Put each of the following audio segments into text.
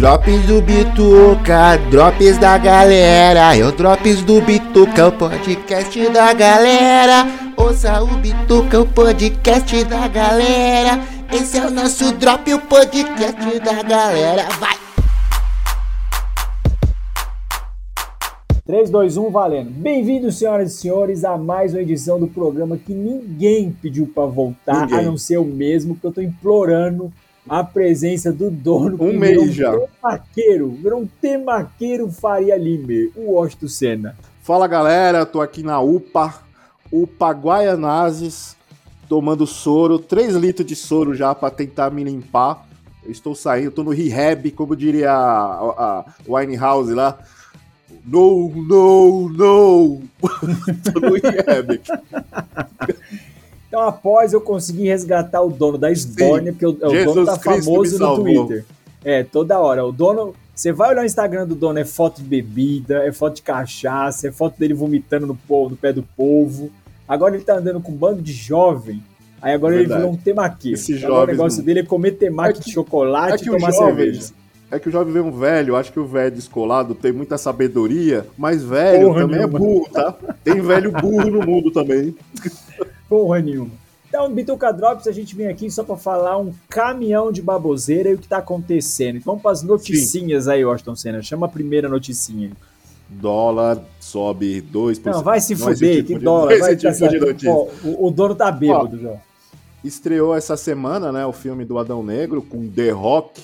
Drops do Bituca, drops da galera. É o Drops do Bituca, o podcast da galera. Ouça o Bituca, o podcast da galera. Esse é o nosso Drop, o podcast da galera. Vai! 3, 2, 1, valendo. Bem-vindos, senhoras e senhores, a mais uma edição do programa que ninguém pediu para voltar, ninguém. a não ser o mesmo, que eu tô implorando a presença do dono. Um mês já. Temaqueiro, virou um temaqueiro Faria Lime, o Washington Senna. Fala galera, tô aqui na UPA, UPA Guaianazes, tomando soro, 3 litros de soro já para tentar me limpar. Eu estou saindo, tô no rehab, como diria a, a Winehouse lá. No, no, no! tô no rehab. Então, após eu conseguir resgatar o dono da Sborne, porque o, o dono tá famoso no Twitter. É, toda hora. O dono. Você vai olhar o Instagram do dono, é foto de bebida, é foto de cachaça, é foto dele vomitando no, povo, no pé do povo. Agora ele tá andando com um bando de jovem. Aí agora Verdade. ele virou um temaki. Esse jovem. O negócio não... dele é comer temaki é que, de chocolate é que e tomar cerveja. É que o jovem vê um velho, acho que o velho descolado tem muita sabedoria, mas velho Porra também é nenhuma. é burro, tá? Tem velho burro no mundo também. Porra nenhuma. Então, Bituca Drops, a gente vem aqui só para falar um caminhão de baboseira e o que tá acontecendo. Então, vamos para as noticinhas Sim. aí, Washington Senna. Chama a primeira noticinha. Dólar sobe 2%. Não, vai se fuder, tipo que de, dólar. Vai tipo de o, o, dono tá bêbado já. Estreou essa semana, né, o filme do Adão Negro com The Rock,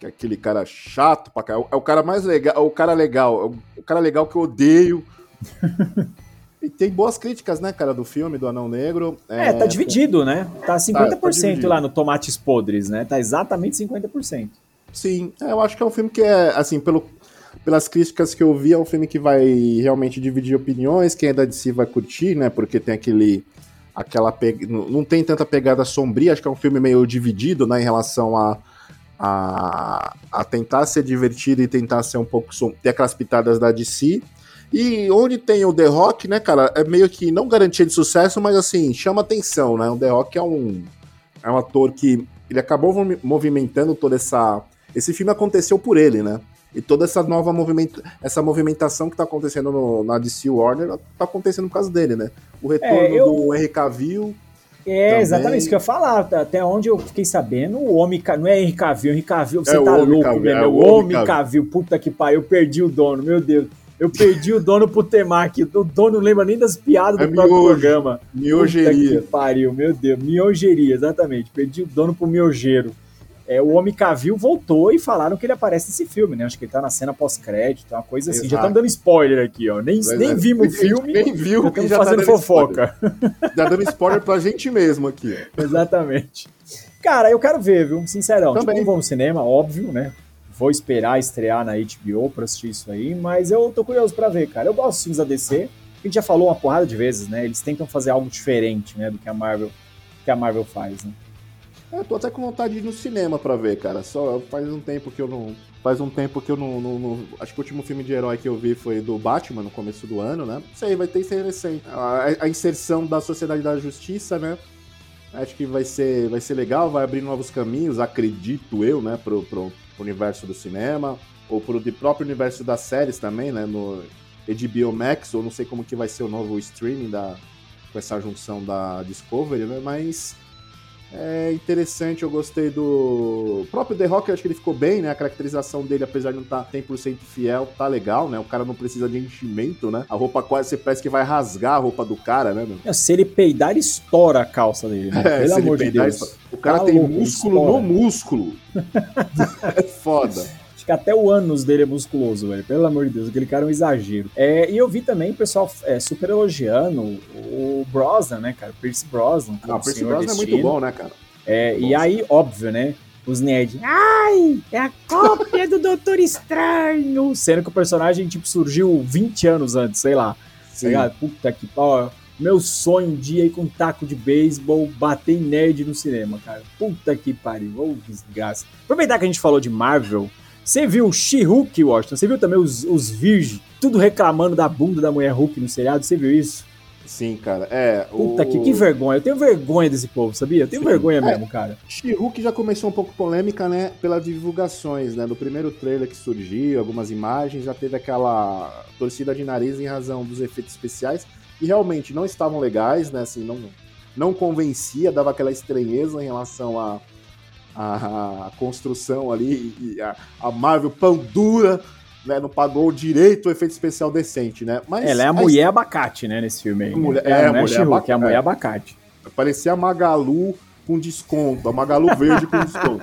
que é aquele cara chato pra cá. É o cara mais legal, é o cara legal, é o cara legal que eu odeio. E tem boas críticas, né, cara, do filme do Anão Negro. É, é tá dividido, né? Tá 50% tá, tá lá no Tomates Podres, né? Tá exatamente 50%. Sim, é, eu acho que é um filme que é, assim, pelo, pelas críticas que eu vi, é um filme que vai realmente dividir opiniões. Quem é da DC vai curtir, né? Porque tem aquele. aquela pe... Não tem tanta pegada sombria, acho que é um filme meio dividido, né, em relação a. A, a tentar ser divertido e tentar ser um pouco. Som... ter aquelas pitadas da DC. E onde tem o The Rock, né, cara, é meio que não garantia de sucesso, mas assim, chama atenção, né? O The Rock é um, é um ator que ele acabou movimentando toda essa. Esse filme aconteceu por ele, né? E toda essa nova movimento, essa movimentação que tá acontecendo no, na DC Warner tá acontecendo por causa dele, né? O retorno é, eu... do Henry Cavill. É, também. exatamente isso que eu ia falar. Até onde eu fiquei sabendo, o Homem Não é Henry Cavill, Henry Cavill, você é tá louco, Cavill, né? É o Homem Cavill, puta que pariu, eu perdi o dono, meu Deus. Eu perdi o dono pro Temaki. O dono não lembra nem das piadas do é próprio miojo, programa. Miogeria. Que pariu, meu Deus. Miogeria, exatamente. Perdi o dono pro miogeiro. É, o Homem Cavil voltou e falaram que ele aparece nesse filme, né? Acho que ele tá na cena pós-crédito, uma coisa assim. Exato. Já estamos dando spoiler aqui, ó. Nem, nem é. vimos o filme. Nem viu, já estamos tá fazendo tá fofoca. Já dando spoiler pra gente mesmo aqui. Exatamente. Cara, eu quero ver, viu? Sincerão. Também. Tipo, não vou no cinema, óbvio, né? Vou esperar estrear na HBO pra assistir isso aí, mas eu tô curioso para ver, cara. Eu gosto dos filmes da DC. A gente já falou uma porrada de vezes, né? Eles tentam fazer algo diferente, né, do que a Marvel, que a Marvel faz, né? É, eu tô até com vontade de ir no cinema pra ver, cara. Só faz um tempo que eu não. Faz um tempo que eu não, não, não, Acho que o último filme de herói que eu vi foi do Batman no começo do ano, né? Isso aí vai ter recente. A, a inserção da Sociedade da Justiça, né? Acho que vai ser, vai ser legal, vai abrir novos caminhos, acredito eu, né, pro, pro, universo do cinema, ou pro próprio universo das séries também, né? No HBO Max, ou não sei como que vai ser o novo streaming da, com essa junção da Discovery, né? Mas é interessante, eu gostei do. O próprio The Rock, eu acho que ele ficou bem, né? A caracterização dele, apesar de não estar tá 100% fiel, tá legal, né? O cara não precisa de enchimento, né? A roupa quase, você parece que vai rasgar a roupa do cara, né, meu? Se ele peidar, ele estoura a calça dele, né? É, Pelo amor de Deus. O cara tá tem louco, músculo estoura. no músculo. é foda. Acho que até o ânus dele é musculoso, velho. Pelo amor de Deus, aquele cara é um exagero. É, e eu vi também o pessoal é, super elogiando o Brosnan, né, cara? Pierce Brosnan. Ah, o Pierce Brosnan é muito bom, né, cara? É, e aí, óbvio, né? Os nerds. Ai, é a cópia do Doutor Estranho. Sendo que o personagem, tipo, surgiu 20 anos antes, sei lá. Sim. Tá Puta que pau. Meu sonho um dia ir com um taco de beisebol, bater em nerd no cinema, cara. Puta que pariu. Ô, oh, desgraça. Aproveitar que a gente falou de Marvel, você viu o She-Hulk, Washington? Você viu também os, os virgens, tudo reclamando da bunda da mulher Hulk no seriado? Você viu isso? Sim, cara. É. Puta que, que vergonha. Eu tenho vergonha desse povo, sabia? Eu tenho vergonha é. mesmo, cara. She-Hulk já começou um pouco polêmica, né? Pelas divulgações, né? No primeiro trailer que surgiu, algumas imagens, já teve aquela torcida de nariz em razão dos efeitos especiais. E realmente não estavam legais, né? Assim, não, não convencia, dava aquela estranheza em relação à a, a, a, construção ali, e a, a Marvel pão dura né, não pagou direito o efeito especial decente, né? Mas ela é a mulher abacate, né, nesse filme aí. Mulher, é, é, a mulher, abacate, é a mulher abacate. Parecia a Magalu com desconto, a Magalu verde com desconto.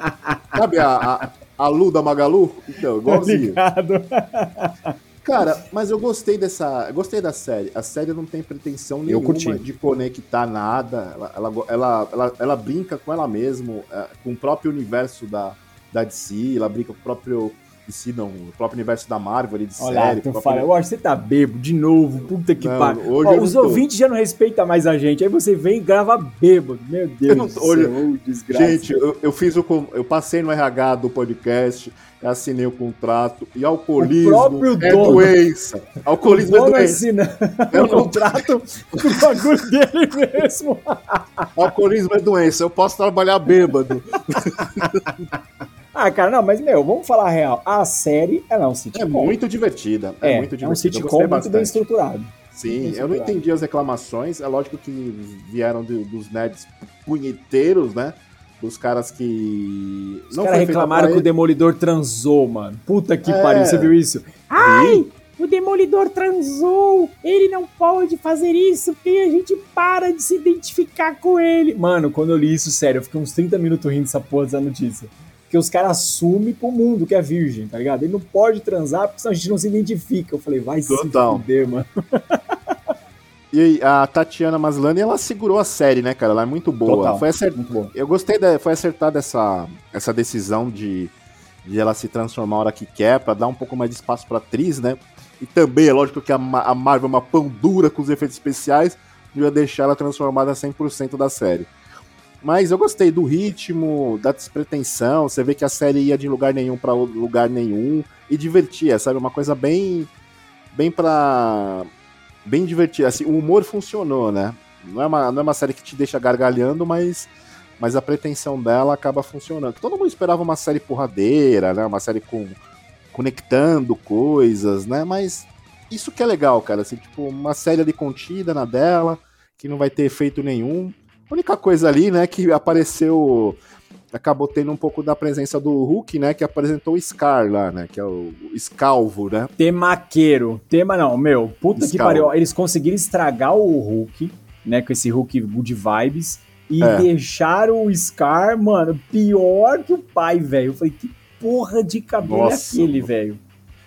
Sabe a, a, a Lu da Magalu? Então, igualzinho. Cara, mas eu gostei dessa. Gostei da série. A série não tem pretensão nenhuma de conectar nada. Ela, ela, ela, ela, ela brinca com ela mesma, é, com o próprio universo da, da DC, ela brinca com o próprio si, não, o próprio universo da Marvel ali de Olha, série. Tu fala, eu acho que você tá bebo de novo, puta que pariu. Os ouvintes já não respeitam mais a gente, aí você vem e grava bêbado, meu Deus do céu, hoje, desgraça. Gente, eu, eu, fiz o, eu passei no RH do podcast, assinei o contrato, e alcoolismo é dono. doença. Alcoolismo é doença. Assina... É o contrato com o bagulho dele mesmo. alcoolismo é doença, eu posso trabalhar bêbado. Ah, cara, não, mas, meu, vamos falar a real. A série, ela é um sitcom. É muito divertida. É, é muito divertida. É um sitcom muito bem estruturado. Sim, eu não entendi as reclamações. É lógico que vieram de, dos nerds punheteiros, né? Dos caras que. Os caras reclamaram que o Demolidor transou, mano. Puta que é... pariu, você viu isso? Ai! O Demolidor transou! Ele não pode fazer isso porque a gente para de se identificar com ele. Mano, quando eu li isso, sério, eu fiquei uns 30 minutos rindo dessa porra dessa notícia. Porque os caras assumem pro mundo que é virgem, tá ligado? Ele não pode transar porque senão a gente não se identifica. Eu falei, vai Total. se fuder, mano. E a Tatiana Maslany, ela segurou a série, né, cara? Ela é muito boa. Total, foi acert... muito boa. Eu gostei, da... foi acertada essa, essa decisão de... de ela se transformar a hora que quer, pra dar um pouco mais de espaço pra atriz, né? E também é lógico que a, a Marvel é uma pão dura com os efeitos especiais, e ia deixar ela transformada 100% da série. Mas eu gostei do ritmo, da despretensão. Você vê que a série ia de lugar nenhum para lugar nenhum e divertia, sabe? Uma coisa bem. bem pra. bem divertida. Assim, o humor funcionou, né? Não é, uma, não é uma série que te deixa gargalhando, mas, mas a pretensão dela acaba funcionando. Todo mundo esperava uma série porradeira, né? Uma série com conectando coisas, né? Mas isso que é legal, cara. Assim, tipo, uma série ali contida na dela, que não vai ter efeito nenhum. A única coisa ali, né, que apareceu. Acabou tendo um pouco da presença do Hulk, né? Que apresentou o Scar lá, né? Que é o, Escalvo, né? Temaqueiro. Tema não, meu. Puta Escalvo. que pariu. Eles conseguiram estragar o Hulk, né? Com esse Hulk good vibes. E é. deixaram o Scar, mano, pior que o pai, velho. Eu falei, que porra de cabelo é Nossa, é aquele, velho?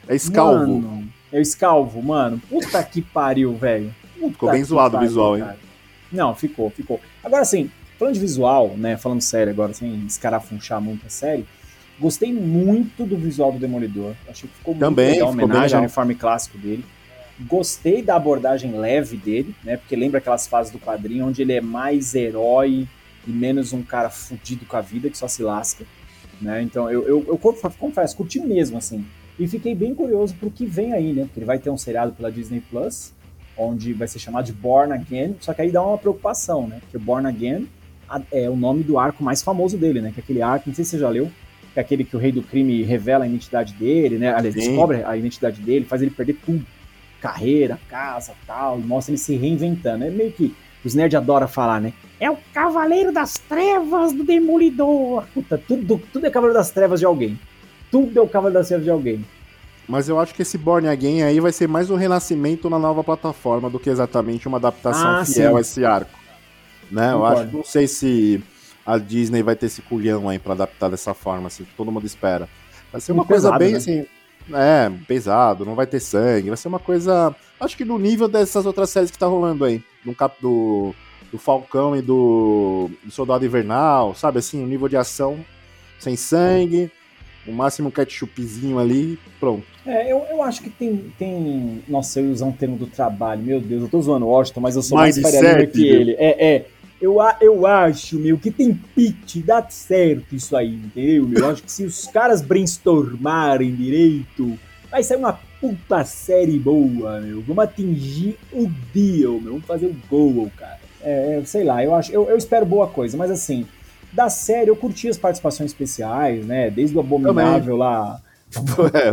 É Escalvo. Mano, é o Escalvo, mano. Puta que pariu, velho. Ficou bem zoado pariu, o visual, cara. hein? Não, ficou, ficou. Agora, assim, falando de visual, né? Falando sério agora, sem escarafunchar muito a série, gostei muito do visual do Demolidor. Achei que ficou Também, muito legal, homenagem ao uniforme clássico dele. Gostei da abordagem leve dele, né? Porque lembra aquelas fases do quadrinho onde ele é mais herói e menos um cara fudido com a vida que só se lasca. Né? Então eu, eu, eu confesso, curti mesmo, assim. E fiquei bem curioso pro que vem aí, né? Porque ele vai ter um seriado pela Disney Plus onde vai ser chamado de Born Again, só que aí dá uma preocupação, né? Porque Born Again é o nome do arco mais famoso dele, né? Que é aquele arco, não sei se você já leu, que é aquele que o rei do crime revela a identidade dele, né? Ele descobre a identidade dele, faz ele perder tudo. Carreira, casa, tal, e mostra ele se reinventando. É meio que os nerds adoram falar, né? É o Cavaleiro das Trevas do Demolidor. Puta, tudo, tudo é Cavaleiro das Trevas de alguém. Tudo é o Cavaleiro das Trevas de alguém. Mas eu acho que esse Born Again aí vai ser mais um renascimento na nova plataforma do que exatamente uma adaptação ah, fiel sim. a esse arco. Né? Eu acho, não sei se a Disney vai ter esse culhão aí para adaptar dessa forma, assim, que todo mundo espera. Vai ser uma coisa pesado, bem né? assim. É, pesado, não vai ter sangue, vai ser uma coisa. Acho que no nível dessas outras séries que tá rolando aí. No cap do, do Falcão e do, do Soldado Invernal, sabe assim, o um nível de ação sem sangue o máximo ketchupzinho ali, pronto. É, eu, eu acho que tem, tem. Nossa, eu ia usar um termo do trabalho, meu Deus, eu tô zoando o Washington, mas eu sou mais, mais faria que ele. É, é. Eu, eu acho, meu, que tem pitch, dá certo isso aí, entendeu, meu? Eu acho que se os caras brainstormarem direito, Vai sair uma puta série boa, meu. Vamos atingir o deal, meu. Vamos fazer o gol, cara. É, é, sei lá, eu acho, eu, eu espero boa coisa, mas assim, da série eu curti as participações especiais, né? Desde o Abominável lá. É.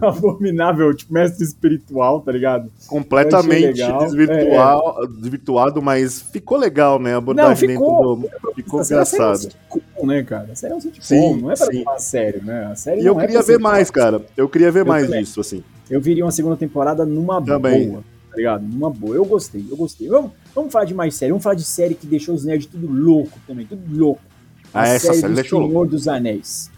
Abominável, tipo, mestre espiritual, tá ligado? Completamente desvirtual, é, é. desvirtuado, mas ficou legal, né? A abordagem não, ficou, do... ficou engraçado. É sitcom, né, cara? A série é um sitcom, sim, não é pra sim. falar sério, né? A série e eu queria ver mais, cara. Eu queria ver eu mais também. disso, assim. Eu viria uma segunda temporada numa também. boa ligado? Numa boa. Eu gostei, eu gostei. Vamos, vamos falar de mais série. Vamos falar de série que deixou os nerds tudo louco também, tudo louco. A ah, essa série, série do deixou Senhor louco. dos Anéis.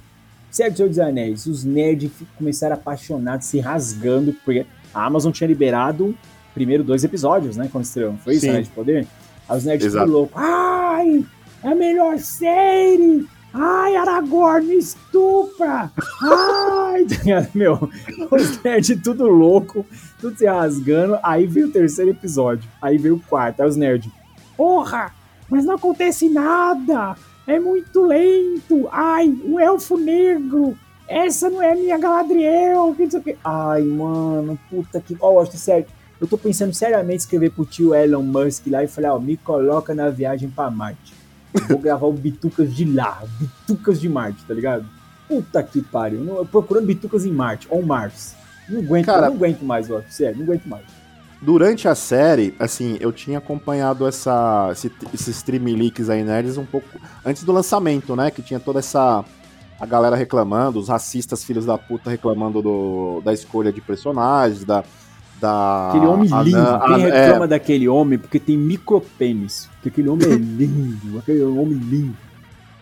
Do Senhor dos Anéis. Os nerds começaram apaixonados, se rasgando, porque a Amazon tinha liberado primeiro dois episódios, né? Quando estreou. Foi isso, né? De poder. Aí os nerds ficam loucos. Ai! É a melhor série! Ai, Aragorn, me estupra! Ai! Meu, os nerds tudo louco, tudo se rasgando. Aí veio o terceiro episódio. Aí veio o quarto. Aí os nerds. Porra! Mas não acontece nada! É muito lento! Ai, o elfo negro! Essa não é minha Galadriel! Que não sei o que. Ai, mano, puta que. Ó, oh, acho que sério. Eu tô pensando seriamente em escrever pro tio Elon Musk lá e falar, ó, me coloca na viagem pra Marte. Vou gravar o Bitucas de lá, Bitucas de Marte, tá ligado? Puta que pariu. Não, procurando Bitucas em Marte, on Mars. Não aguento, Cara, não aguento mais, ó. Sério, não aguento mais. Durante a série, assim, eu tinha acompanhado essa, esse, esses stream leaks aí nerds um pouco antes do lançamento, né? Que tinha toda essa. A galera reclamando, os racistas filhos da puta reclamando do, da escolha de personagens, da, da. Aquele homem lindo. Quem reclama é... daquele homem porque tem micropênis. Porque aquele homem é lindo. aquele homem lindo.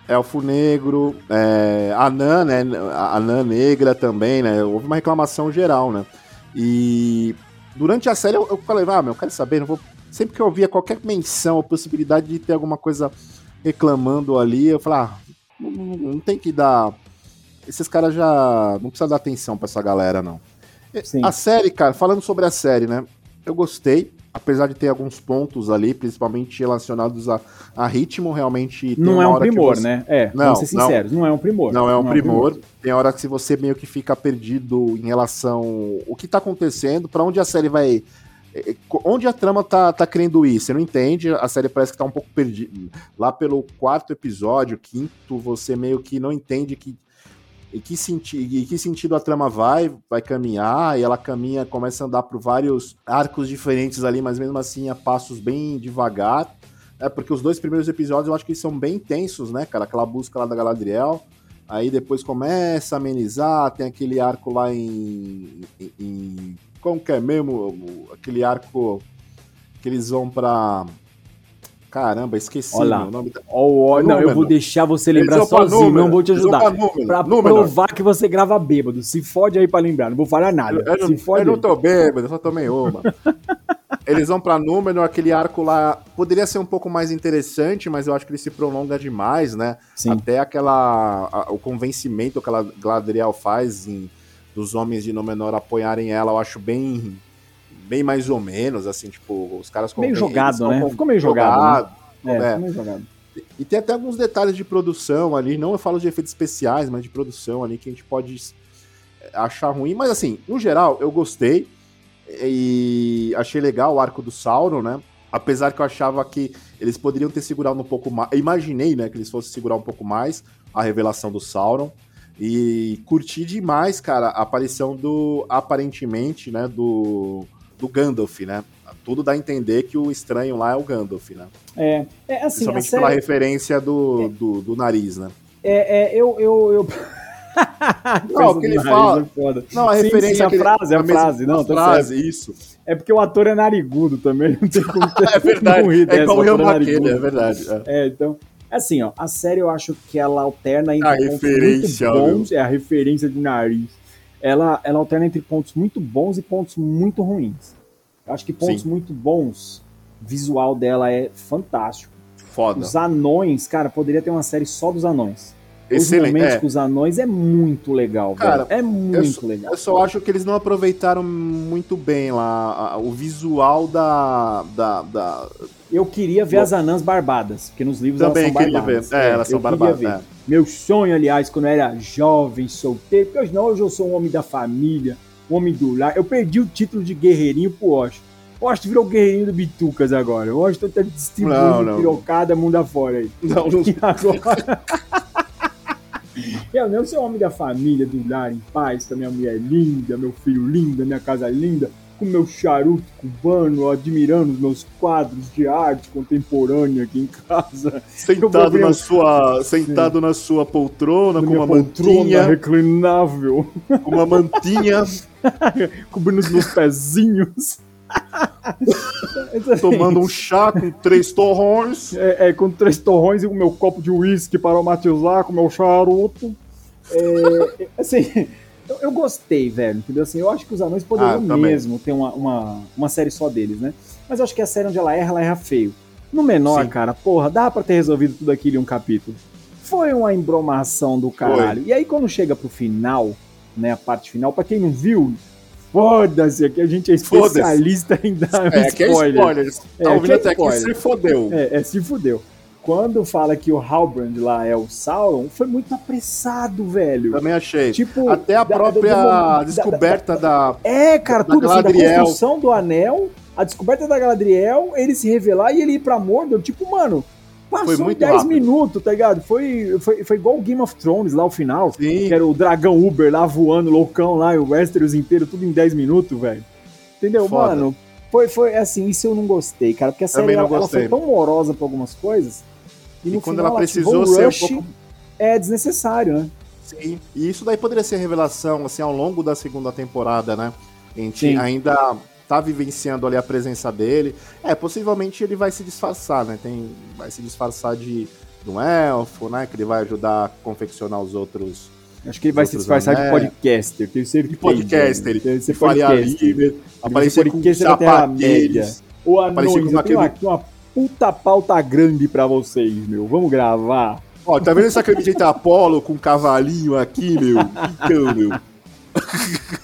Elfo Negro, é, Anã, né? Anã Negra também, né? Houve uma reclamação geral, né? E durante a série eu, eu falei, ah, meu, eu quero saber, não vou. Sempre que eu ouvia qualquer menção ou possibilidade de ter alguma coisa reclamando ali, eu falei, ah, não, não, não tem que dar. Esses caras já. Não precisa dar atenção pra essa galera, não. Sim. A série, cara, falando sobre a série, né? Eu gostei, apesar de ter alguns pontos ali, principalmente relacionados a, a ritmo, realmente. Não é um primor, você... né? É, não, vamos ser sinceros, não, não, é um primor. Não é um, não primor. É um primor. Tem hora que você meio que fica perdido em relação o que tá acontecendo, para onde a série vai. É, é, onde a trama tá, tá querendo ir? Você não entende, a série parece que tá um pouco perdida. Lá pelo quarto episódio, quinto, você meio que não entende que em que, senti em que sentido a trama vai, vai caminhar, e ela caminha, começa a andar por vários arcos diferentes ali, mas mesmo assim a passos bem devagar. É, porque os dois primeiros episódios eu acho que são bem tensos, né, cara? Aquela busca lá da Galadriel. Aí depois começa a amenizar, tem aquele arco lá em. em, em como que é mesmo? Aquele arco que eles vão pra Caramba, esqueci Olha o nome da... oh, Não, eu vou deixar você lembrar sozinho, número, não vou te ajudar. Número, pra número. provar que você grava bêbado. Se fode aí pra lembrar, não vou falar nada. Eu, eu, eu não tô bêbado, eu só tomei uma. eles vão pra número, aquele arco lá poderia ser um pouco mais interessante, mas eu acho que ele se prolonga demais, né? Sim. Até aquela. A, o convencimento que a Gladriel faz em, dos homens de Númenor apoiarem ela, eu acho bem bem mais ou menos, assim, tipo, os caras... Meio jogado, né? Ficou meio jogado. jogado né? É, é. meio jogado. E tem até alguns detalhes de produção ali, não eu falo de efeitos especiais, mas de produção ali que a gente pode achar ruim, mas assim, no geral, eu gostei e achei legal o arco do Sauron, né? Apesar que eu achava que eles poderiam ter segurado um pouco mais. Eu imaginei, né, que eles fossem segurar um pouco mais a revelação do Sauron. E curti demais, cara, a aparição do. Aparentemente, né? Do do Gandalf, né? Tudo dá a entender que o estranho lá é o Gandalf, né? É, é assim. Principalmente série... pela referência do, é. do, do, nariz, né? É, é eu. eu, eu... não, o que ele fala. É não, a sim, referência. Sim, a é frase, a, a frase, não, frase, certo. isso. É porque o ator é narigudo também, não tem como ter, É verdade, rir é igual o Rio é verdade. É. é, então. Assim, ó, a série eu acho que ela alterna entre a referência, bons, é a referência de nariz ela, ela alterna entre pontos muito bons e pontos muito ruins. Eu acho que pontos Sim. muito bons, visual dela é fantástico. Foda. Os anões, cara, poderia ter uma série só dos anões. Excelente. momentos É. com os anões é muito legal, Cara, velho. É muito só- legal. Eu só acho que eles não aproveitaram muito bem lá a- o visual da. da, da- Eu queria ver Bom. as anãs barbadas, porque nos livros Também elas são queria ver. barbadas. É, elas são eu barbadas. é. Meu sonho, aliás, quando eu era jovem, solteiro, porque hoje não, hoje eu sou um homem da família, um homem do lar. Eu perdi o título de guerreirinho pro Washington. O Washington virou guerreirinho do Bitucas agora. O Washington tá distribuindo pirocada mundo afora aí. Não, não E agora. Eu não sou homem da família, do lar em paz, com a minha mulher linda, meu filho lindo, minha casa linda, com meu charuto cubano, admirando os meus quadros de arte contemporânea aqui em casa. Sentado ver na sua, sentado na sua poltrona, na com uma poltrona mantinha, reclinável, com uma mantinha, cobrindo os meus pezinhos. Tomando um chá com três torrões. É, é, com três torrões e o meu copo de uísque para aromatizar com o meu charuto. É, é, assim, eu, eu gostei, velho, entendeu? Assim, eu acho que os anões poderiam Ah, mesmo ter uma, uma, uma série só deles, né? Mas eu acho que a série onde ela erra, ela erra feio. No menor, Sim. cara, porra, dá pra ter resolvido tudo aquilo em um capítulo. Foi uma embromação do caralho. E aí, quando chega pro final, né, a parte final, pra quem não viu, foda-se, aqui a gente é especialista em dar É, que é spoiler. spoiler. Tá É, ouvindo é até aqui, spoiler. se fodeu. É, é, se fudeu. Quando fala que o Halbrand lá é o Sauron, foi muito apressado, velho. Também achei. Tipo, Até a da- própria da- da- descoberta da. É, cara, tudo assim, da Galadriel. construção do anel, a descoberta da Galadriel, ele se revelar e ele ir pra Mordor, tipo, mano, Foi passou muito 10 rápido. minutos, tá ligado? Foi, foi, foi igual o Game of Thrones lá, o final, Sim. que era o dragão Uber lá voando, loucão lá, e o Westeros inteiro, tudo em 10 minutos, velho. Entendeu, Foda. mano? Foi, foi assim, isso eu não gostei, cara, porque a série ela, ela foi tão morosa pra algumas coisas, e, E quando final ela precisou um ser um pouco- é desnecessário, né? Sim. E isso daí poderia ser revelação, assim, ao longo da segunda temporada, né? A gente Sim. ainda tá vivenciando ali a presença dele. É, possivelmente ele vai se disfarçar, né? Tem, vai se disfarçar de, de um elfo, né? Que ele vai ajudar a confeccionar os outros Acho que ele vai se disfarçar de anéis. podcaster, tenho certeza. de podcaster. Ele ser de Faria podcaster. Lima, aparecer com sapatilhas. Ô, Aparecer anões, eu tenho aquele- aqui uma puta pauta grande pra vocês, meu. Vamos gravar. Ó, tá vendo essa camiseta Apollo com um cavalinho aqui, meu? Então, meu.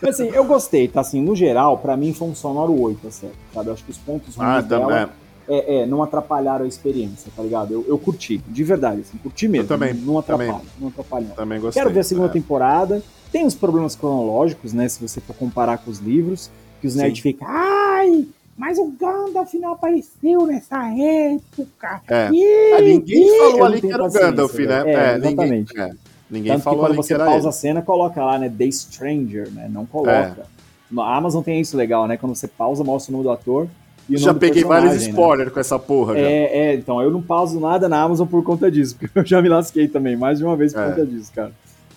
Assim, eu gostei, tá? Assim, no geral, pra mim foi um sonoro 8, certo? Sabe? Eu acho que os pontos ruins Ah, dela também. é, é, não atrapalharam a experiência, tá ligado? Eu, eu curti, de verdade, assim, curti mesmo. também, Não atrapalha, também. não atrapalha. Também gostei. Quero ver a segunda é. temporada. Tem uns problemas cronológicos, né? Se você for comparar com os livros, que os nerds ficam, ai, mas o Gandalf não apareceu nessa época. É. Ih, É, ninguém eu falou ali que era o Gandalf, né? velho. É, ninguém, exatamente. é, ninguém Tanto que falou quando que você era pausa ele. a cena, coloca lá, né? The Stranger, né? Não coloca. A Amazon tem isso legal, né? Quando você pausa, mostra o nome do ator e o Já peguei vários personagem, né? spoilers com essa porra. É, é, então, eu não pauso nada na Amazon por conta disso, porque eu já me lasquei também, mais de uma vez por É. conta disso, cara.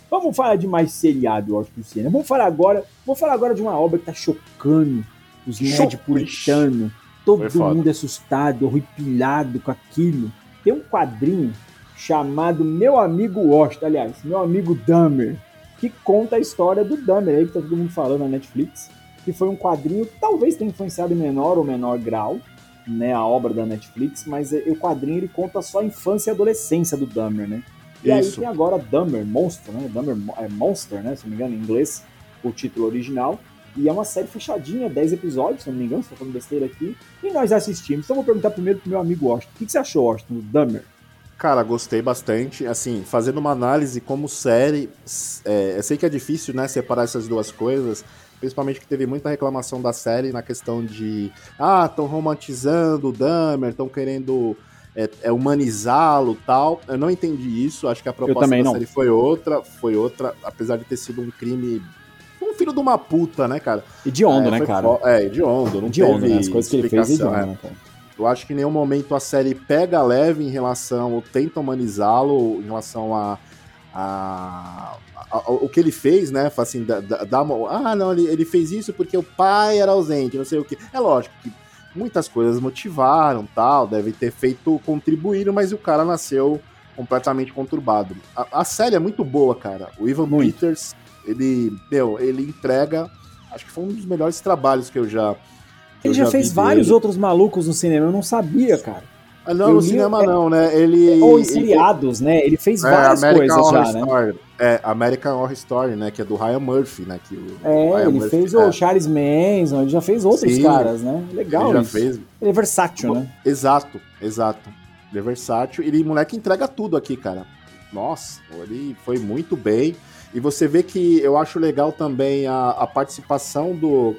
Vamos falar de mais seriado, eu acho, do cinema. Vamos falar agora, vamos falar agora de uma obra que tá chocando os nerds Choca. puritanos. Todo mundo assustado, horripilado com aquilo. Tem um quadrinho chamado Meu Amigo Washington, aliás, Meu Amigo Dahmer, que conta a história do Dahmer aí, que tá todo mundo falando na Netflix, que foi um quadrinho que talvez tenha influenciado em menor ou menor grau, né, a obra da Netflix, mas é, o quadrinho ele conta só a infância e adolescência do Dahmer, né? E aí Isso. tem agora Dahmer, Monster, né? Dahmer é Monster, né? Se não me engano, em inglês, o título original. E é uma série fechadinha, 10 episódios, se não me engano, se eu tô falando besteira aqui. E nós assistimos. Então eu vou perguntar primeiro pro meu amigo Washington. O que, que você achou, Washington, do Dahmer? Cara, gostei bastante. Assim, fazendo uma análise como série, é, eu sei que é difícil, né, separar essas duas coisas. Principalmente que teve muita reclamação da série na questão de. Ah, estão romantizando o Dahmer, estão querendo é, é, humanizá-lo tal. Eu não entendi isso. Acho que a proposta da não. série foi outra. Foi outra, apesar de ter sido um crime. Um filho de uma puta, né, cara? E de onda, É, né, cara? É, de onda. Não de onda, né? As coisas que ele fez é de onda, é. né, cara? Eu acho que em nenhum momento a série pega leve em relação, ou tenta humanizá-lo em relação a, a, a- a- o que ele fez, né? Assim, dá- dá uma, ah, não, ele, ele fez isso porque o pai era ausente, não sei o que. É lógico que muitas coisas motivaram, tal, deve ter feito, contribuíram, mas o cara nasceu completamente conturbado. A, a série é muito boa, cara. O Ivan Muito. Peters, ele, meu, ele entrega, acho que foi um dos melhores trabalhos que eu já Ele eu já, vi fez vários dele. outros malucos no cinema, eu não sabia, cara. Ah, não, no cinema é, não, né? Ele. Ou em seriados, ele, né? Ele fez é, várias American coisas Horror já, Story. né? É, American Horror Story, né? Que é do Ryan Murphy, né? Que o, é, Ryan ele Murphy, fez é. o Charles Manson, ele já fez outros Sim, caras, né? Legal ele já isso. fez. Ele é versátil, né? Exato, exato. Ele é versátil. Ele, moleque, entrega tudo aqui, cara. Nossa, ele foi muito bem. E você vê que eu acho legal também a, a participação do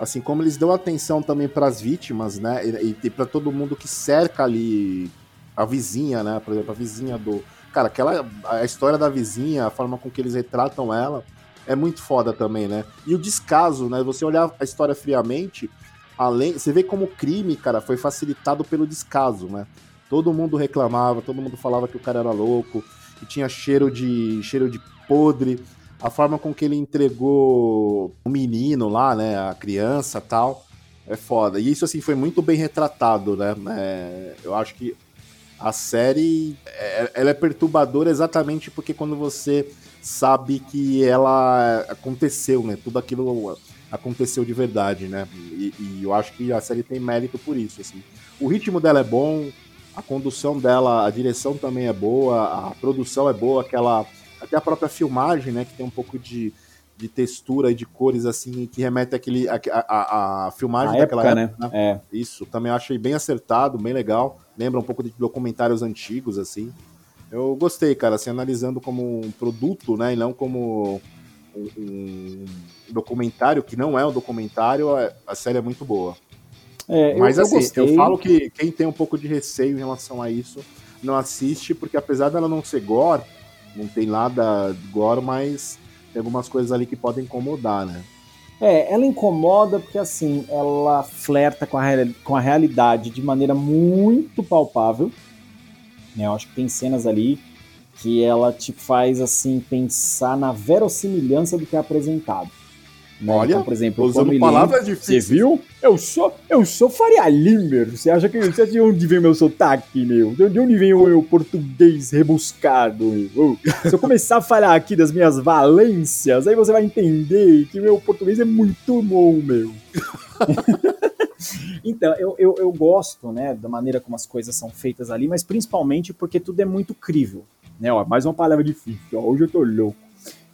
assim como eles dão atenção também para as vítimas, né? E, e para todo mundo que cerca ali a vizinha, né? Por exemplo, a vizinha do. Cara, aquela. A história da vizinha, a forma com que eles retratam ela, é muito foda também, né? E o descaso, né? Você olhar a história friamente, além. Você vê como o crime, cara, foi facilitado pelo descaso, né? Todo mundo reclamava, todo mundo falava que o cara era louco, que tinha cheiro de. cheiro de podre a forma com que ele entregou o menino lá, né, a criança tal, é foda. E isso, assim, foi muito bem retratado, né? É, eu acho que a série, é, ela é perturbadora exatamente porque quando você sabe que ela aconteceu, né? Tudo aquilo aconteceu de verdade, né? E, e, eu acho que a série tem mérito por isso, assim. O ritmo dela é bom, a condução dela, a direção também é boa, a produção é boa, aquela até a própria filmagem, né, que tem um pouco de, de textura e de cores, assim, que remete àquele, a, a, a filmagem a daquela época, época, né? né? É. Isso, também achei bem acertado, bem legal. Lembra um pouco de documentários antigos, assim. Eu gostei, cara, assim, analisando como um produto, né, e não como um, um documentário, que não é um documentário, é, a série é muito boa. É, Mas eu, assim, eu falo que quem tem um pouco de receio em relação a isso não assiste, porque apesar dela não ser gore, não tem nada agora, mas tem algumas coisas ali que podem incomodar, né? É, ela incomoda porque assim, ela flerta com a, com a realidade de maneira muito palpável. Né? Eu acho que tem cenas ali que ela te faz assim pensar na verossimilhança do que é apresentado. Né? Olha, então, por exemplo, usando palavras difíceis. Você viu? Eu sou, eu sou Faria Limer. Você acha que você de onde vem meu sotaque, meu? De onde vem o meu português rebuscado, meu? Se eu começar a falar aqui das minhas valências, aí você vai entender que meu português é muito bom, meu. então, eu, eu, eu gosto, né, da maneira como as coisas são feitas ali, mas principalmente porque tudo é muito crível. Né, ó, mais uma palavra difícil. Ó, hoje eu tô louco.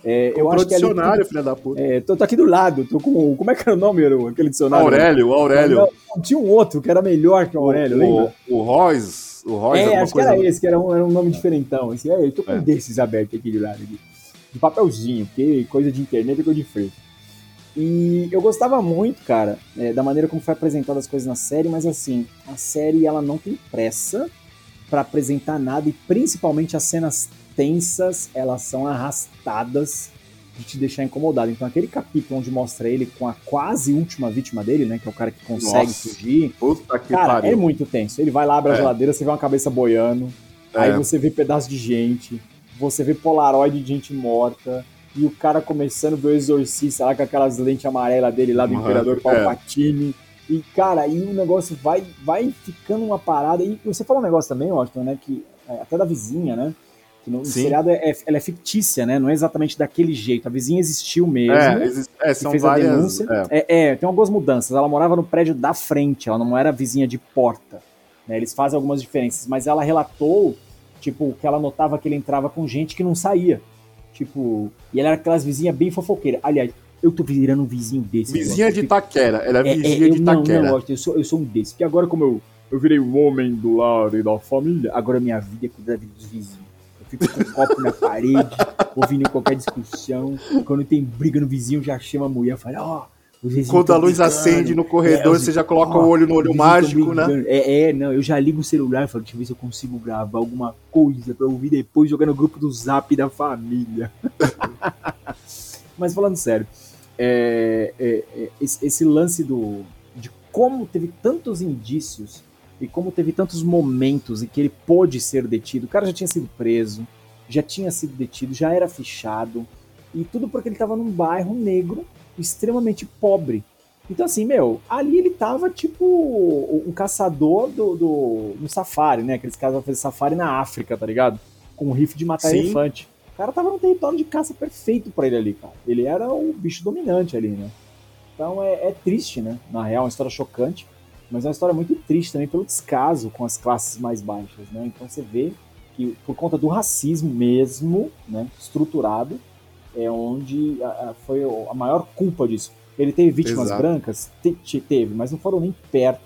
É, eu acho que é dicionário, filha da puta. É, tô, tô, aqui do lado, tô com. Como é que era o nome, aquele dicionário? Aurélio, Aurélio. Não, tinha um outro que era melhor que o Aurélio, o, lembra? O, o Royce. O Royce é, acho que era esse, que era um, era um nome diferentão. Esse, é, eu tô com é. desses abertos aqui de lado. Aqui. De papelzinho, porque coisa de internet é coisa de frente. E eu gostava muito, cara, é, da maneira como foi apresentada as coisas na série, mas assim, a série ela não tem pressa para apresentar nada e principalmente as cenas tensas, elas são arrastadas de te deixar incomodado. Então, aquele capítulo onde mostra ele com a quase última vítima dele, né? Que é o cara que consegue Nossa, fugir. Puta que cara, pariu. é muito tenso. Ele vai lá, abre é. a geladeira, você vê uma cabeça boiando, é. aí você vê pedaço de gente, você vê polaroid de gente morta, e o cara começando a ver o exorcista lá com aquelas lentes amarelas dele lá do uhum, Imperador é. Palpatine. É. E, cara, aí o negócio vai, vai ficando uma parada. E você falou um negócio também, Washington, né? Que é, até da vizinha, né? Que no, no seriado é, é, ela é fictícia, né? Não é exatamente daquele jeito. A vizinha existiu mesmo. É, exist, é são fez várias, a denúncia. É. é. É, tem algumas mudanças. Ela morava no prédio da frente, ela não era vizinha de porta. Né? Eles fazem algumas diferenças, mas ela relatou, tipo, que ela notava que ele entrava com gente que não saía. Tipo, e ela era aquelas vizinhas bem fofoqueiras. Aliás, eu tô virando um vizinho desse. Vizinha de Itaquera, ela é, é vizinha de. Não, não, eu sou, eu sou um desses. Porque agora, como eu, eu virei um homem do lar e da família, agora minha vida é cuidar dos vizinhos fico com um copo na parede, ouvindo qualquer discussão. Quando tem briga no vizinho, já chama a mulher e fala, ó. Oh, quando a luz acende no corredor, é, você já coloca o olho no olho mágico, né? É, é, não, eu já ligo o celular e falo, deixa eu ver se eu consigo gravar alguma coisa pra ouvir depois jogar no grupo do zap da família. Mas falando sério, é, é, é, esse, esse, lance do, de como teve tantos indícios e como teve tantos momentos em que ele pôde ser detido. O cara já tinha sido preso, já tinha sido detido, já era fichado, e tudo porque ele estava num bairro negro extremamente pobre. Então, assim, meu, ali ele tava tipo um caçador do, do, no safari, né? Aqueles caras que fazer safari na África, tá ligado? Com um rifle de matar Sim. elefante. O cara tava num território de caça perfeito para ele ali, cara. Ele era o bicho dominante ali, né? Então é, é, triste, né? Na real, uma história chocante. Mas é uma história muito triste também pelo descaso com as classes mais baixas, né? Então você vê que por conta do racismo mesmo, né, estruturado, é onde a, a, foi a maior culpa disso. Ele teve vítimas Exato. brancas? Te, teve, mas não foram nem perto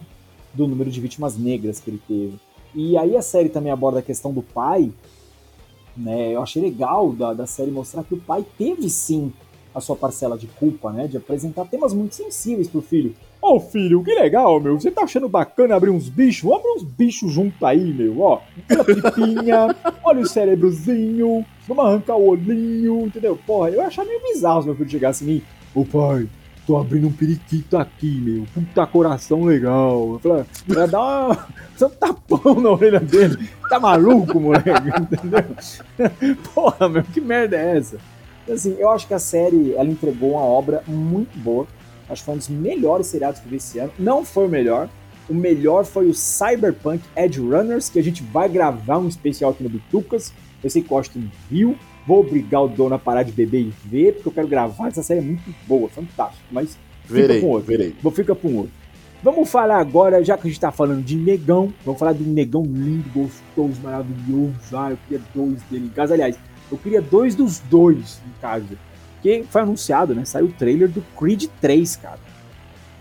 do número de vítimas negras que ele teve. E aí a série também aborda a questão do pai, né? Eu achei legal da, da série mostrar que o pai teve sim a sua parcela de culpa, né? De apresentar temas muito sensíveis pro filho. Ô oh, filho, que legal, meu. Você tá achando bacana abrir uns bichos? Abre uns bichos junto aí, meu. Ó, olha a pipinha, olha o cérebrozinho, vamos arrancar o olhinho, entendeu? Porra, eu achava meio bizarro se meu filho chegasse em mim. Ô pai, tô abrindo um periquito aqui, meu. Puta coração legal. Eu falei, vai dar uma... um tapão na orelha dele. Tá maluco, moleque? Entendeu? Porra, meu, que merda é essa? Assim, eu acho que a série, ela entregou uma obra muito boa. Acho que foi um dos melhores seriados que eu vi esse ano. Não foi o melhor. O melhor foi o Cyberpunk Edge Runners, que a gente vai gravar um especial aqui no Bitucas. Eu sei que o Austin viu. Vou obrigar o dono a parar de beber e ver, porque eu quero gravar. Essa série é muito boa, fantástica. Mas verei, fica com outro. Verei. Vou ficar com outro. Vamos falar agora, já que a gente tá falando de negão, vamos falar de um negão lindo, gostoso, maravilhoso. Ah, eu queria dois dele em casa. Aliás, eu queria dois dos dois em casa. Que foi anunciado, né? Saiu o trailer do Creed 3, cara.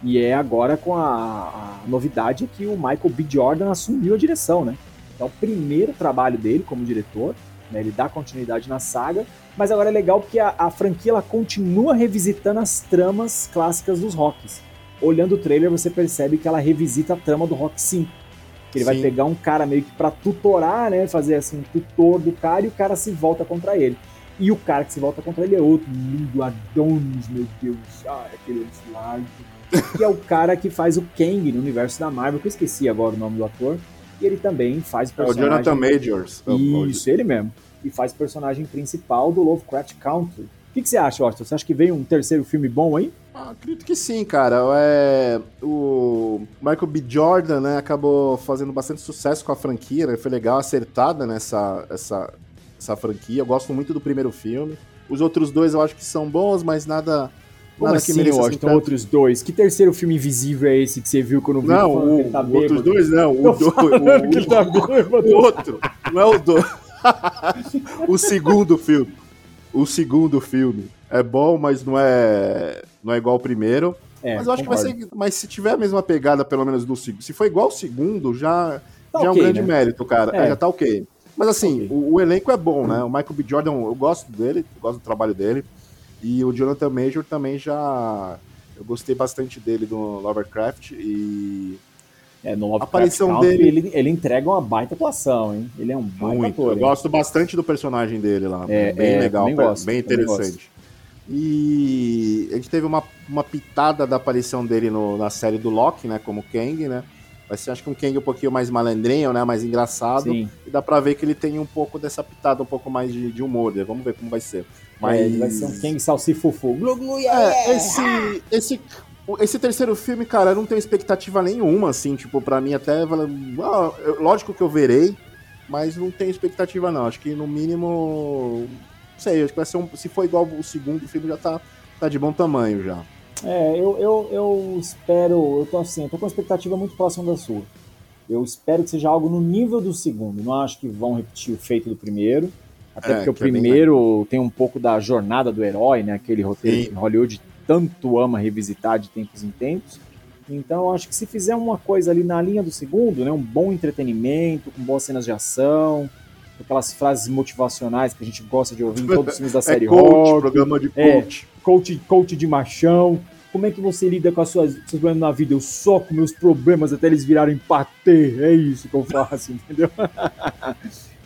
E é agora com a, a novidade que o Michael B. Jordan assumiu a direção, né? É o primeiro trabalho dele como diretor, né? Ele dá continuidade na saga, mas agora é legal porque a, a franquia ela continua revisitando as tramas clássicas dos rocks. Olhando o trailer, você percebe que ela revisita a trama do Rock 5 que ele Sim. vai pegar um cara meio que pra tutorar, né? Fazer assim, um tutor do cara e o cara se volta contra ele. E o cara que se volta contra ele é outro, lindo Adonis, meu Deus. Ah, aquele largo. que é o cara que faz o Kang no universo da Marvel, que eu esqueci agora o nome do ator. E ele também faz personagem... É o Jonathan Majors. Isso, ele mesmo. E faz personagem principal do Lovecraft Country. O que, que você acha, Austin? Você acha que veio um terceiro filme bom aí? Ah, acredito que sim, cara. É, o Michael B. Jordan, né, acabou fazendo bastante sucesso com a franquia, né? Foi legal, acertada nessa essa, essa franquia. Eu gosto muito do primeiro filme. Os outros dois eu acho que são bons, mas nada. Como nada assim, que assim, tanto... outros dois? Que terceiro filme invisível é esse que você viu quando viu não, o, tá outros dois não. O, do, o, o, tá o, outro. Não é o do... o segundo filme. O segundo filme é bom, mas não é, não é igual ao primeiro. É, mas eu acho concordo. que vai ser. Mas se tiver a mesma pegada, pelo menos do segundo. Se for igual ao segundo, já, tá já okay, é um grande né? mérito, cara. É. É, já tá ok. Mas assim, okay. o, o, elenco é bom, né? O Michael B. Jordan, eu gosto dele, eu gosto do trabalho dele. E o Jonathan Major também já. Eu gostei bastante dele do Lovecraft e. É, no Lovecraft aparição Country, dele ele, ele entrega uma baita atuação, hein? Ele é um baita Muito. ator. Eu hein? gosto bastante do personagem dele lá. É, bem é, legal, gosto, bem interessante. E a gente teve uma, uma pitada da aparição dele no, na série do Loki, né? Como Kang, né? Vai ser, acho que um Kang um pouquinho mais malandrinho, né? Mais engraçado. Sim. E dá pra ver que ele tem um pouco dessa pitada, um pouco mais de, de humor. Né? Vamos ver como vai ser. Mas... É, ele vai ser um Kang salsifufu. Glu, glu, yeah. é, esse, esse, esse terceiro filme, cara, eu não tenho expectativa nenhuma, assim. Tipo, pra mim até... Ah, lógico que eu verei, mas não tenho expectativa não. Acho que no mínimo sei, acho que vai ser um, se for igual o segundo, o filme já tá, tá de bom tamanho já. É, eu, eu, eu espero, eu tô assim, eu tô com uma expectativa muito próxima da sua. Eu espero que seja algo no nível do segundo. Não acho que vão repetir o feito do primeiro. Até é, porque o primeiro é tem um pouco da jornada do herói, né? Aquele roteiro Sim. que Hollywood tanto ama revisitar de tempos em tempos. Então eu acho que se fizer uma coisa ali na linha do segundo, né? Um bom entretenimento, com boas cenas de ação, aquelas frases motivacionais que a gente gosta de ouvir em todos os filmes da é série é coach, rock, programa de coach. É, coach, coach de machão. Como é que você lida com as suas, seus problemas na vida? Eu soco meus problemas até eles virarem patê. É isso que eu faço, entendeu?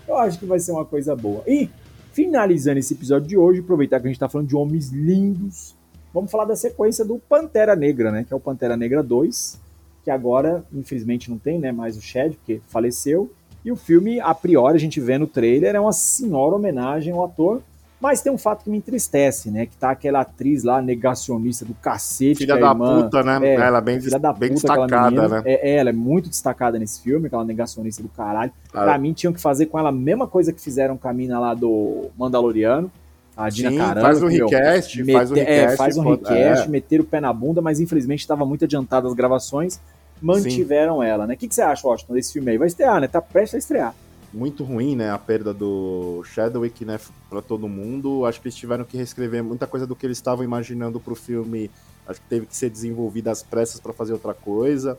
eu acho que vai ser uma coisa boa. E, finalizando esse episódio de hoje, aproveitar que a gente tá falando de homens lindos, vamos falar da sequência do Pantera Negra, né? Que é o Pantera Negra 2, que agora, infelizmente, não tem né, mais o Shed, porque faleceu. E o filme, a priori, a gente vê no trailer, é uma senhora homenagem ao ator. Mas tem um fato que me entristece, né? Que tá aquela atriz lá, negacionista do cacete. Filha da irmã, puta, né? É, ela bem, filha da bem puta, destacada, né? É, é, ela é muito destacada nesse filme, aquela negacionista do caralho. Ah. Pra mim, tinham que fazer com ela a mesma coisa que fizeram com a mina lá do Mandaloriano. A Dina Sim, Caramba. Faz um request, faz um request. É, faz um request, é. meter o pé na bunda, mas infelizmente estava muito adiantado as gravações mantiveram Sim. ela, né? O que, que, você acha, Washington, desse filme aí? Vai estrear, né? Tá prestes a estrear. Muito ruim, né? A perda do Chadwick, né? Pra todo mundo. Acho que eles tiveram que reescrever muita coisa do que eles estavam imaginando pro filme. Acho que teve que ser desenvolvida às pressas para fazer outra coisa.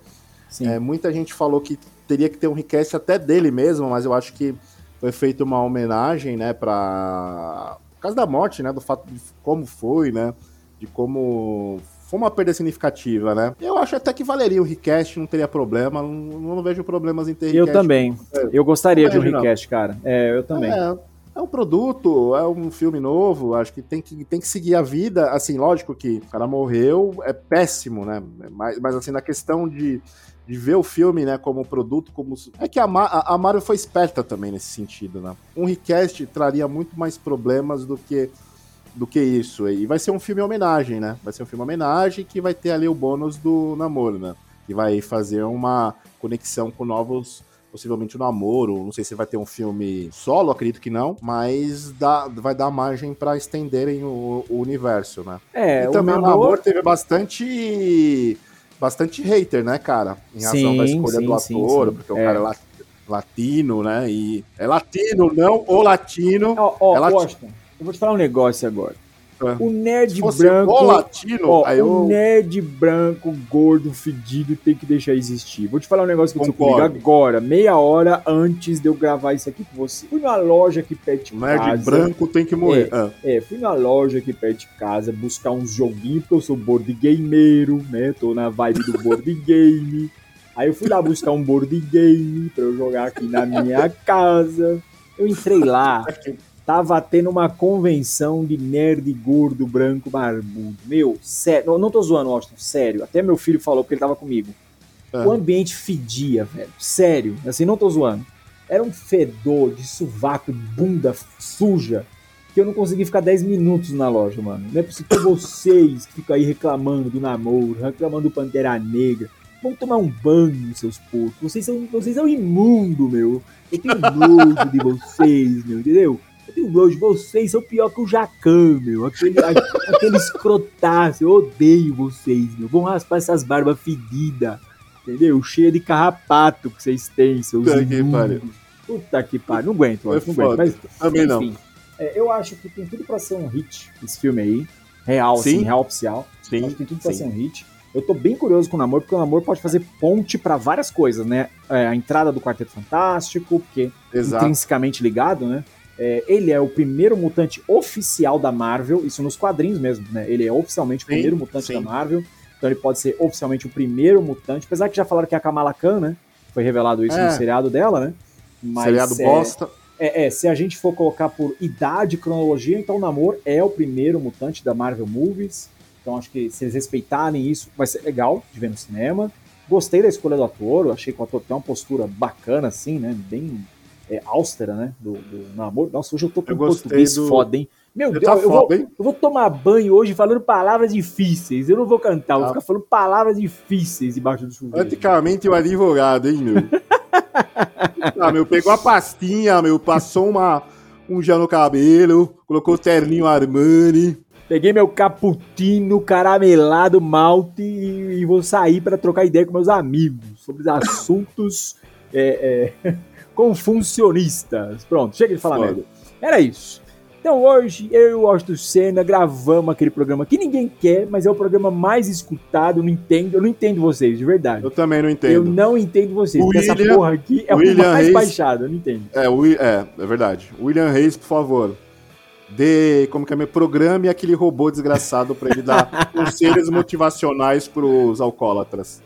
É, muita gente falou que teria que ter um request até dele mesmo, mas eu acho que foi feita uma homenagem, né, pra... Por causa da morte, né, do fato de como foi, né, de como foi uma perda significativa, né? Eu acho até que valeria o request, não teria problema, não, não vejo problemas em ter request. Eu também. Eu gostaria de um request, cara. É, eu também. É, é um produto, é um filme novo, acho que tem que, tem que seguir a vida. Assim, lógico que o cara morreu, é péssimo, né? Mas, mas assim, na questão de de ver o filme, né, como produto, como... É que a, Ma a Marvel foi esperta também nesse sentido, né? Um request traria muito mais problemas do que do que isso. E vai ser um filme homenagem, né? Vai ser um filme homenagem que vai ter ali o bônus do namoro, né? Que vai fazer uma conexão com novos possivelmente o namoro, não sei se vai ter um filme solo, acredito que não, mas dá, vai dar margem para estenderem o, o, universo, né? É, e também o namoro... namoro teve bastante bastante hater, né, cara? Em razão sim, da escolha sim, do ator, sim, porque o cara é latino, né? E é latino, não o latino. Ó, ó, é latino. Eu vou te falar um negócio agora. É. O nerd branco. O latino, ó, eu... O nerd branco, gordo, fedido, tem que deixar existir. Vou te falar um negócio que aconteceu comigo agora, meia hora antes de eu gravar isso aqui com você. Fui numa loja aqui perto de nerd casa. Nerd branco tem que morrer. É, ah. é, fui numa loja aqui perto de casa buscar uns joguinhos, porque eu sou board gameiro, né? Tô na vibe do board game. Aí eu fui lá buscar um board game pra eu jogar aqui na minha casa. Eu entrei lá tava tendo uma convenção de nerd gordo, branco, barbudo. Meu, sério, não, não tô zoando, Austin, sério. Até meu filho falou porque ele tava comigo. O ambiente fedia, velho. Sério, assim, não tô zoando. Era um fedor de sovaco, bunda suja, que eu não consegui ficar 10 minutos na loja, mano. Não é possível que vocês que ficam aí reclamando do namoro, reclamando do Pantera Negra. Vão tomar um banho, seus porcos. Vocês são, vocês são imundo, meu. Eu tenho nojo de vocês, meu, entendeu? Hoje vocês são pior que o Jacan, meu. Aquele, aquele escrotaço. Eu odeio vocês, meu. Vão raspar essas barbas fedidas. Entendeu? Cheia de carrapato que vocês têm, seus Puta que pariu. Puta que pariu. Não aguento, é não aguento. Mas, Também enfim, não. É, eu acho que tem tudo pra ser um hit, esse filme aí. Real, assim, Sim. assim, real oficial. Sim. Acho que tem tudo pra Sim. ser um hit. Eu tô bem curioso com o Namor, porque o Namor pode fazer ponte para várias coisas, né? É, a entrada do Quarteto Fantástico, porque Exato. intrinsecamente ligado, né? É, ele é o primeiro mutante oficial da Marvel, isso nos quadrinhos mesmo, né? Ele é oficialmente o sim, primeiro mutante sim. da Marvel, então ele pode ser oficialmente o primeiro mutante, apesar que já falaram que é a Kamala Khan, né? Foi revelado isso é. no seriado dela, né? Mas, seriado é, bosta. É, é, se a gente for colocar por idade e cronologia, então o Namor é o primeiro mutante da Marvel Movies. Então acho que se eles respeitarem isso, vai ser legal de ver no cinema. Gostei da escolha do ator, achei que o ator tem uma postura bacana, assim, né? Bem é, austera, né? Do, do namoro. Nossa, hoje eu tô com eu português do... foda, hein? Meu Deus, tá eu, foda, vou, eu vou tomar banho hoje falando palavras difíceis. Eu não vou cantar, eu vou ah. ficar falando palavras difíceis debaixo do chuveiro. Praticamente o advogado, hein, meu? ah, meu, pegou a pastinha, meu, passou uma, um gel no cabelo, colocou o terninho Armani. Peguei meu cappuccino caramelado malte e, e vou sair para trocar ideia com meus amigos sobre assuntos é, é, com funcionistas. Pronto, chega de falar merda. Era isso. Então hoje eu e o Austin Senna gravamos aquele programa que ninguém quer, mas é o programa mais escutado, não entendo, eu não entendo vocês, de verdade. Eu também não entendo. Eu não entendo vocês, porque essa porra aqui é William o mais Reis, baixado, eu não entendo. É, é, é verdade. William Reis, por favor, dê, como que é, meu programa e aquele robô desgraçado para ele dar conselhos motivacionais pros alcoólatras.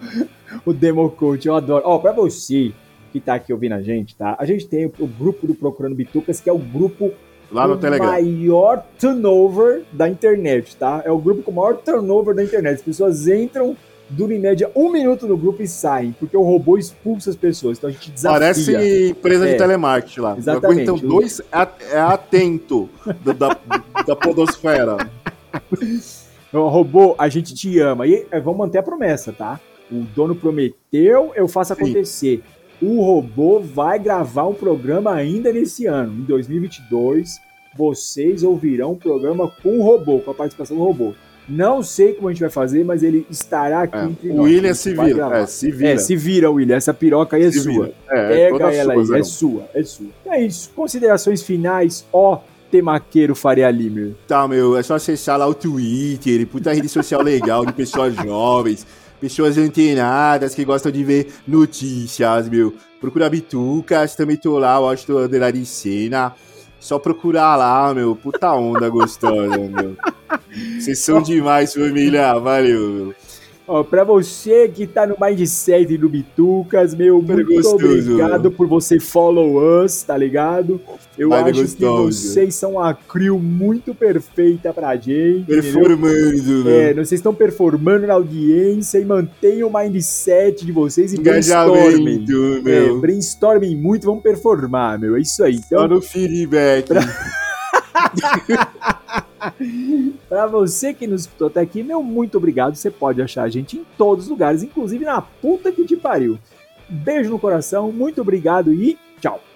o Demo Coach, eu adoro. Ó, oh, pra você que tá aqui ouvindo a gente, tá? A gente tem o, grupo do Procurando Bitucas, que é o grupo Lá no Telegram. maior turnover da internet, tá? É o grupo com o maior turnover da internet. As pessoas entram, duram em média um minuto no grupo e saem, porque o robô expulsa as pessoas. Então a gente desafia. Parece empresa é, de telemarketing lá. Exatamente. Então, dois é atento da, da, da podosfera. Então, robô, a gente te ama. E é, vamos manter a promessa, tá? O dono prometeu, eu faço acontecer. Sim o robô vai gravar um programa ainda nesse ano, em 2022. Vocês ouvirão um programa com o robô, com a participação do robô. Não sei como a gente vai fazer, mas ele estará aqui É, entre o nós. William se vira. É, se vira. É, se vira, William. Essa piroca aí é Se sua. É, é Pega ela sua, aí, Zé. é sua, é sua. É isso. Considerações finais, ó, temaqueiro Faria Limer. Tá, meu, é só acessar lá o Twitter, puta rede social legal de pessoas jovens, pessoas antenadas que gostam de ver notícias, meu. Procura Bitucas, também tô lá, que tô underline cena. Só procurar lá, meu. Puta onda gostosa, meu. Vocês são demais, família. Valeu, meu. Ó, pra você que tá no Mindset do Bitucas, meu, muito gostoso, obrigado por você follow us, tá ligado? Eu Vai, acho que vocês são a crew muito perfeita pra gente? Performando, meu. É, vocês estão performando na audiência e mantenham o mindset de vocês e brainstorming. É, meu. brainstorming muito, vamos performar, meu. É isso aí. Então, Só no feedback. Pra você que nos escutou até aqui, meu muito obrigado. Você pode achar a gente em todos os lugares, inclusive na puta que te pariu. Beijo no coração, muito obrigado e tchau.